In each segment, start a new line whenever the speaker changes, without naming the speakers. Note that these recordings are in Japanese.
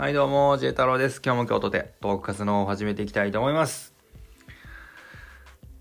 はいどうも、J 太郎です。今日も京都でトーク活動を始めていきたいと思います。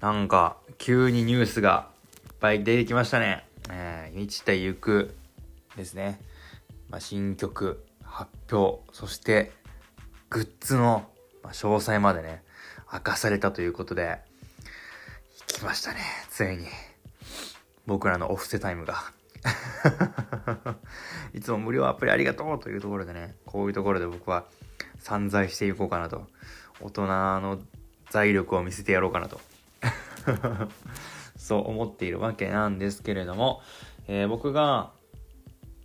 なんか、急にニュースがいっぱい出てきましたね。えー、満ちてゆくですね。まあ、新曲、発表、そして、グッズの、ま、詳細までね、明かされたということで、来ましたね、ついに。僕らのオフセタイムが。いつも無料アプリありがとうというところでね、こういうところで僕は散財していこうかなと。大人の財力を見せてやろうかなと。そう思っているわけなんですけれども、えー僕が、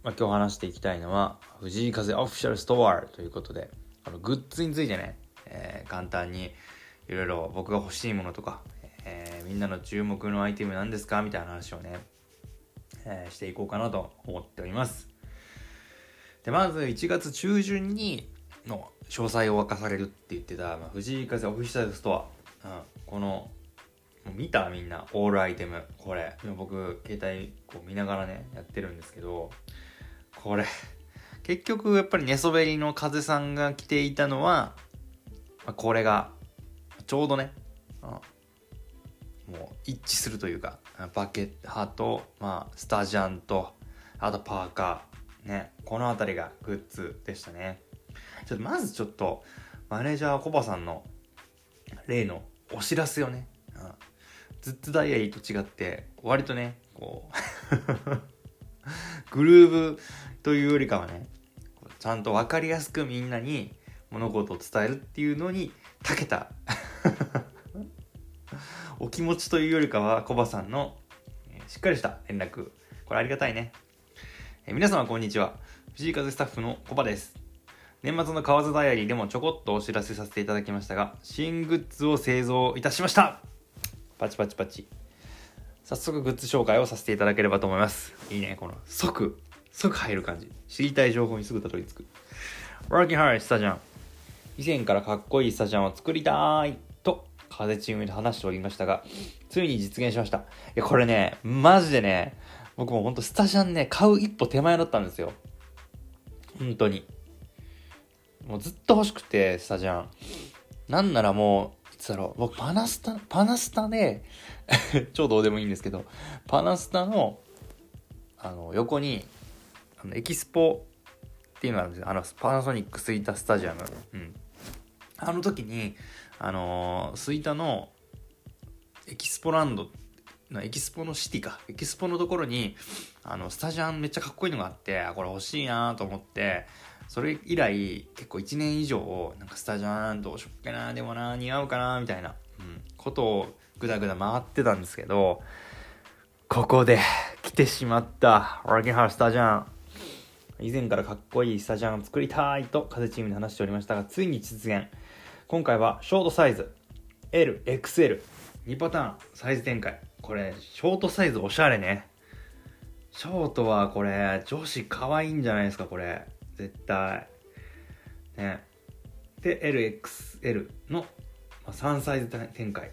まあ、今日話していきたいのは、藤井風オフィシャルストアということで、あのグッズについてね、えー簡単にいろいろ僕が欲しいものとか、えーみんなの注目のアイテムなんですかみたいな話をね、えーしていこうかなと思っております。で、まず1月中旬にの詳細を明かされるって言ってた、まあ、藤井風オフィシャルストア。うん、この、もう見たみんな、オールアイテム。これ。今僕、携帯こう見ながらね、やってるんですけど、これ。結局、やっぱり寝そべりの風さんが着ていたのは、まあ、これが、ちょうどね、うんもう一致するというか、バケッハと、まあ、スタジャンと、あとパーカー、ね、この辺りがグッズでしたね。ちょっとまずちょっと、マネージャーコバさんの例のお知らせをね、うん、ずっとダイアリーと違って、割とね、こう、グルーブというよりかはね、ちゃんと分かりやすくみんなに物事を伝えるっていうのに長けたお気持ちというよりかはコバさんの、えしっかりした連絡。これありがたいね、えー皆様こんにちは。藤井風スタッフのコバです。年末の河津ダイアリーでもちょこっとお知らせさせていただきましたが新グッズを製造いたしました。パチパチパチ。早速グッズ紹介をさせていただければと思います。いいね。この即即入る感じ。知りたい情報にすぐたどり着く。Working hard スタジャン以前からかっこいいスタジャンを作りたい。風チームで話しておりましたがついに実現しました。いやこれねマジでね僕もほんとスタジャンね買う一歩手前だったんですよ。本当に。もうずっと欲しくてスタジャンなんならもういつだろう僕パナスタパナスタで 超どうでもいいんですけどパナスタのあの横にあのエキスポっていうのがあるんですよ。あのパナソニックスイータスタジアム。うん。あの時にあのー吹田のエキスポランドなエキスポのシティか。エキスポのところにあのスタジャンめっちゃかっこいいのがあってこれ欲しいなと思ってそれ以来結構1年以上なんかスタジャンどうしよっかなでもな似合うかなみたいな、うん、ことをぐだぐだ回ってたんですけどここで来てしまったワーキンハウスタジャン。以前からかっこいいスタジャンを作りたいと風チームで話しておりましたがついに実現。今回はショートサイズ LXL2 パターンサイズ展開。これショートサイズおしゃれね。ショートはこれ女子可愛いんじゃないですかこれ。絶対。ね。で LXL の3サイズ展開。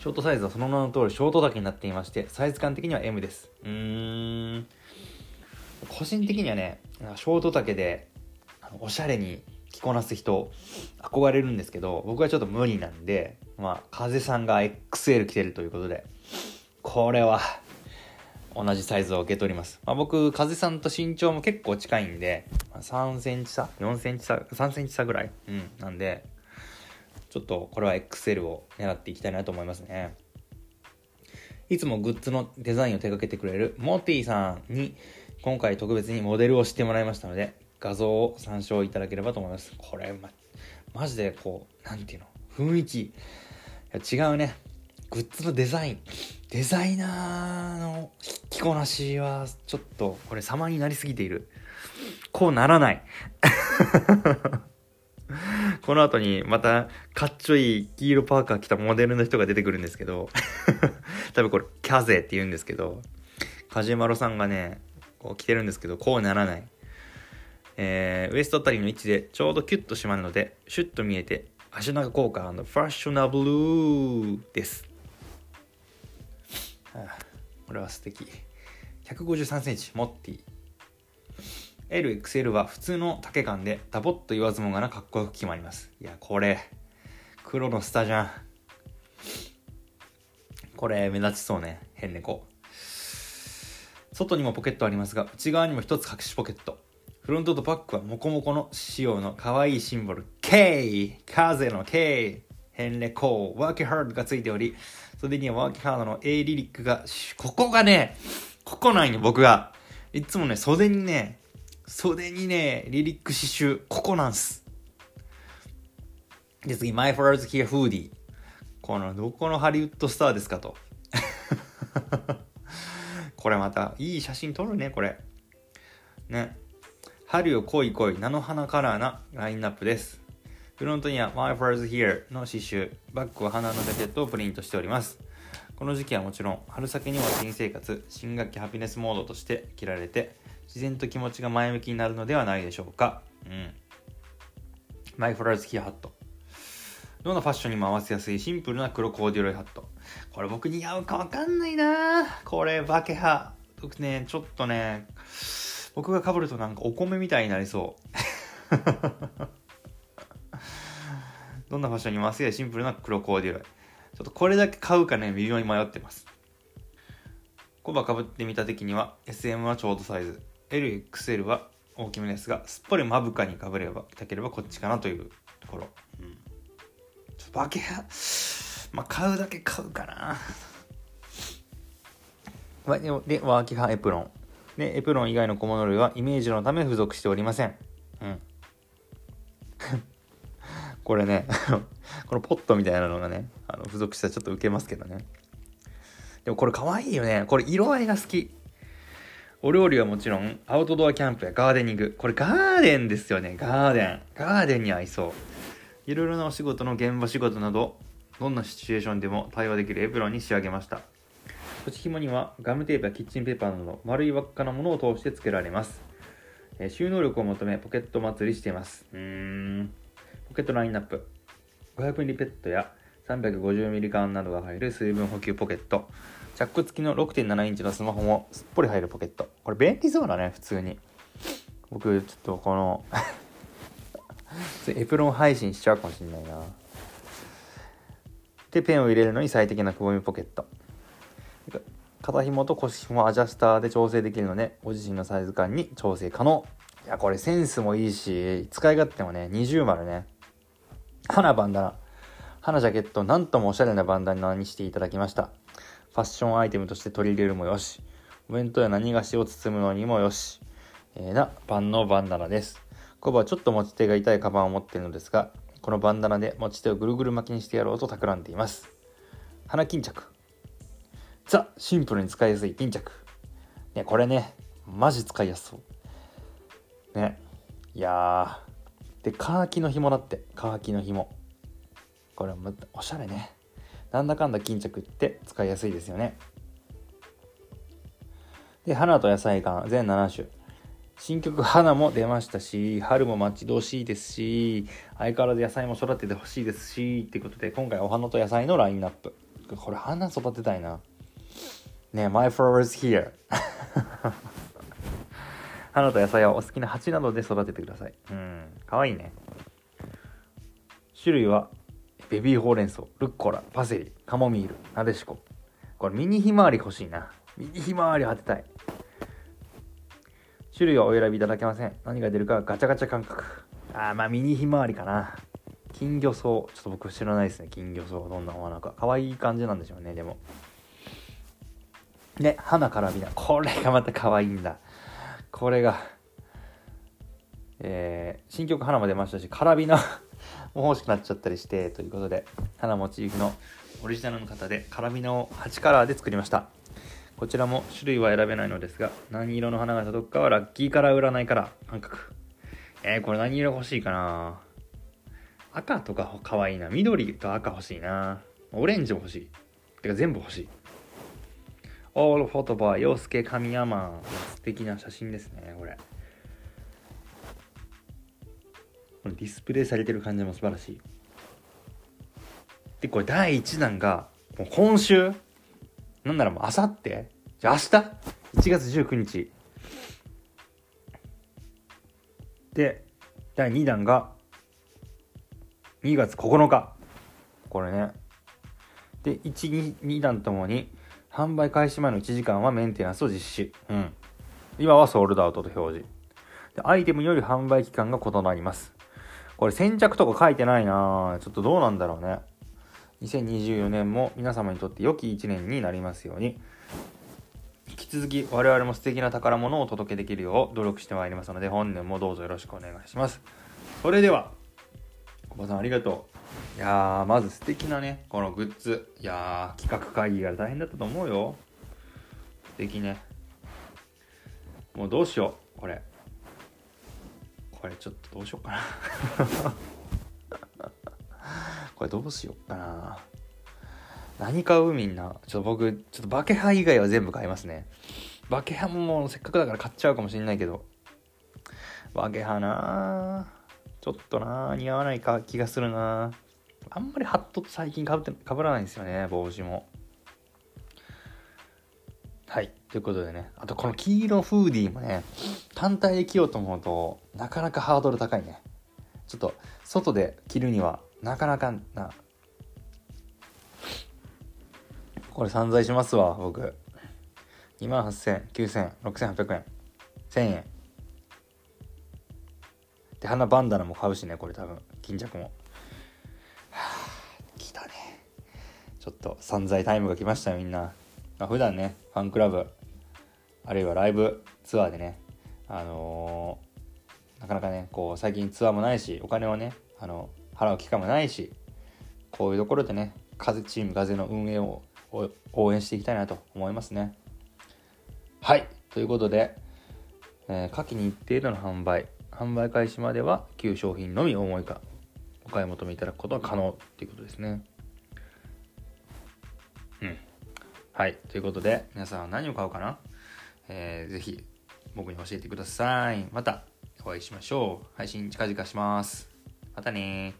ショートサイズはその名の通りショート丈になっていましてサイズ感的には M です。うーん。個人的にはねショート丈でおしゃれに着こなす人憧れるんですけど僕はちょっと無理なんでまあ風さんが XL 着てるということでこれは同じサイズを受け取ります、まあ、僕風さんと身長も結構近いんで3センチ差？4センチ差？3センチ差ぐらい？うんなんでちょっとこれは XL を狙っていきたいなと思いますね。いつもグッズのデザインを手掛けてくれるモティさんに今回特別にモデルをしてもらいましたので画像を参照いただければと思います。これまマジでこうなんていうの？雰囲気。違うね。グッズのデザイン。デザイナーの着こなしはちょっとこれ様になりすぎている。こうならない。この後にまたかっちょいい黄色パーカー着たモデルの人が出てくるんですけど。多分これキャゼって言うんですけど。カジマロさんがねこう着てるんですけどこうならない。えーウエストあたりの位置でちょうどキュッと締まるのでシュッと見えて足長効果ファッショナブルーです、これは素敵。1 5 3センチモッティ LXL は普通の丈感でダボっと言わずもがなかっこよく決まります。いやこれ黒のスタじゃんこれ目立ちそうね。変猫。外にもポケットありますが内側にも一つ隠しポケット。フロントとバックはモコモコの仕様の可愛いシンボル K 風の K 変レコーワーキーハードがついており袖にはワーキーハードの A リリックがここがねここなんよ僕がいつもね袖にね袖にね、リリック刺繍、ここなんす。で、次、マイファーズキアフーディー。この、どこのハリウッドスターですかと。これまた、いい写真撮るね、これ。ね。春よ恋恋、菜の花カラーなラインナップです。フロントには My First Here の刺繍、バッグは花のジャケットをプリントしております。この時期はもちろん、春先には新生活、新学期ハピネスモードとして着られて、自然と気持ちが前向きになるのではないでしょうか。うん。マイフラーズキーハット。どんなファッションにも合わせやすいシンプルな黒コーデュロイハット。これ僕似合うかわかんないなこれバケハ。僕ね、ちょっとね、僕が被るとなんかお米みたいになりそう。どんなファッションにも合わせやシンプルな黒コーデュロイ。ちょっとこれだけ買うかね、微妙に迷ってます。コバかぶってみた時には SM はちょうどサイズ。LXL は大きめですが、すっぽりまぶかにかぶれば、たければこっちかなというところ。うん。ちょっとバケハ、まあ、買うだけ買うかな。で、ワーキハエプロン。で、エプロン以外の小物類はイメージのため付属しておりません。うん。これね このポットみたいなのがね、あの付属したらちょっと受けますけどね。でもこれ可愛いよね。これ色合いが好き。お料理はもちろん、アウトドアキャンプやガーデニング。これガーデンですよね、ガーデン。ガーデンに合いそう。いろいろなお仕事の現場仕事など、どんなシチュエーションでも対応できるエプロンに仕上げました。内紐にはガムテープやキッチンペーパーなど丸い輪っかなものを通して付けられます。えー、収納力を求めポケット祭りしています。うーん。ポケットラインナップ。500ミリペットや350ミリ缶などが入る水分補給ポケット。チャック付きの6.7インチのスマホもすっぽり入るポケット。これ便利そうだね、普通に。僕、ちょっとこの エプロン配信しちゃうかもしんないな。で、ペンを入れるのに最適なくぼみポケット。肩紐と腰紐アジャスターで調整できるので、ご自身のサイズ感に調整可能。いや、これセンスもいいし、使い勝手もね、二重丸ね。花バンダナ。花ジャケット、なんともおしゃれなバンダナにしていただきました。ファッションアイテムとして取り入れるもよし、お弁当や何菓子を包むのにもよし、えー、な万能バンダナです。コバはちょっと持ち手が痛いカバンを持っているのですが、このバンダナで持ち手をぐるぐる巻きにしてやろうと企んでいます。鼻巾着。ザ・シンプルに使いやすい巾着。ね、これね、マジ使いやすそう。ね。いやー。で、カーキの紐だって。カーキの紐。これもおしゃれね。なんだかんだ巾着って使いやすいですよね。で、花と野菜館全7種。新曲花も出ましたし、春も待ち遠しいですし、相変わらず野菜も育ててほしいですし、ってことで、今回お花と野菜のラインナップ。これ花育てたいな。ね My flowers here. 花と野菜はお好きな鉢などで育ててください。うん。かわいいね。種類はベビーほうれん草、ルッコラ、パセリ、カモミール、なでしこ。これミニひまわり欲しいな。ミニひまわり当てたい。種類はお選びいただけません。何が出るかガチャガチャ感覚。あー、まあミニひまわりかな。金魚草。ちょっと僕知らないですね。金魚草は。どんなお花か。可愛い感じなんでしょうね、でも。で、花カラビナ。これがまた可愛いんだ。これが、えー、新曲花も出ましたし、カラビナも欲しくなっちゃったりしてということで花モチーフのオリジナルの型でカラビナを8カラーで作りました。こちらも種類は選べないのですが何色の花が届くかはラッキーカラー占いカラー感覚えー、これ何色欲しいかな？赤とか可愛いな。緑と赤欲しいな。オレンジも欲しい。てか全部欲しい。オールフォトバー洋介神山素敵な写真ですねこれ。このディスプレイされてる感じも素晴らしい。でこれ第1弾がもう今週？なんならもうあさってじゃあ明日？1月19日。で第2弾が2月9日。これね。で12弾ともに販売開始前の1時間はメンテナンスを実施。うん。今はソールドアウトと表示。でアイテムより販売期間が異なります。これ先着とか書いてないなちょっとどうなんだろうね。2024年も皆様にとって良き1年になりますように。引き続き我々も素敵な宝物をお届けできるよう努力してまいりますので本年もどうぞよろしくお願いします。それでは小葉さんありがとう。いやーまず素敵なねこのグッズ。いやー企画会議が大変だったと思うよ。素敵ね。もうどうしようこれ。これちょっとどうしようかな。これどうしようかな。何買うみんな。ちょっと僕ちょっとバケハ以外は全部買いますね。バケハももうせっかくだから買っちゃうかもしれないけど。バケハなちょっとな似合わないか気がするなあんまりハットと最近かぶってかぶらないんですよね帽子も。はいということでねあとこの黄色フーディーもね単体で着ようと思うとなかなかハードル高いね。ちょっと外で着るにはなかなかな。これ散財しますわ僕。2万800090006800円。1000円。で花バンダナも買うしねこれ多分。巾着も。はあ来たね。ちょっと散財タイムが来ましたよみんな、まあ、普段ねファンクラブあるいはライブツアーでねあのー、なかなかねこう最近ツアーもないしお金をねあの払う期間もないしこういうところでね風チーム風の運営を応援していきたいなと思いますね。はいということで、えー、下記日程での販売。販売開始までは旧商品のみ思いか。お買い求めいただくことは可能っていうことですね。うん。はい。ということで皆さんは何を買うかな、えー、ぜひ僕に教えてください。またお会いしましょう。配信近々します。またね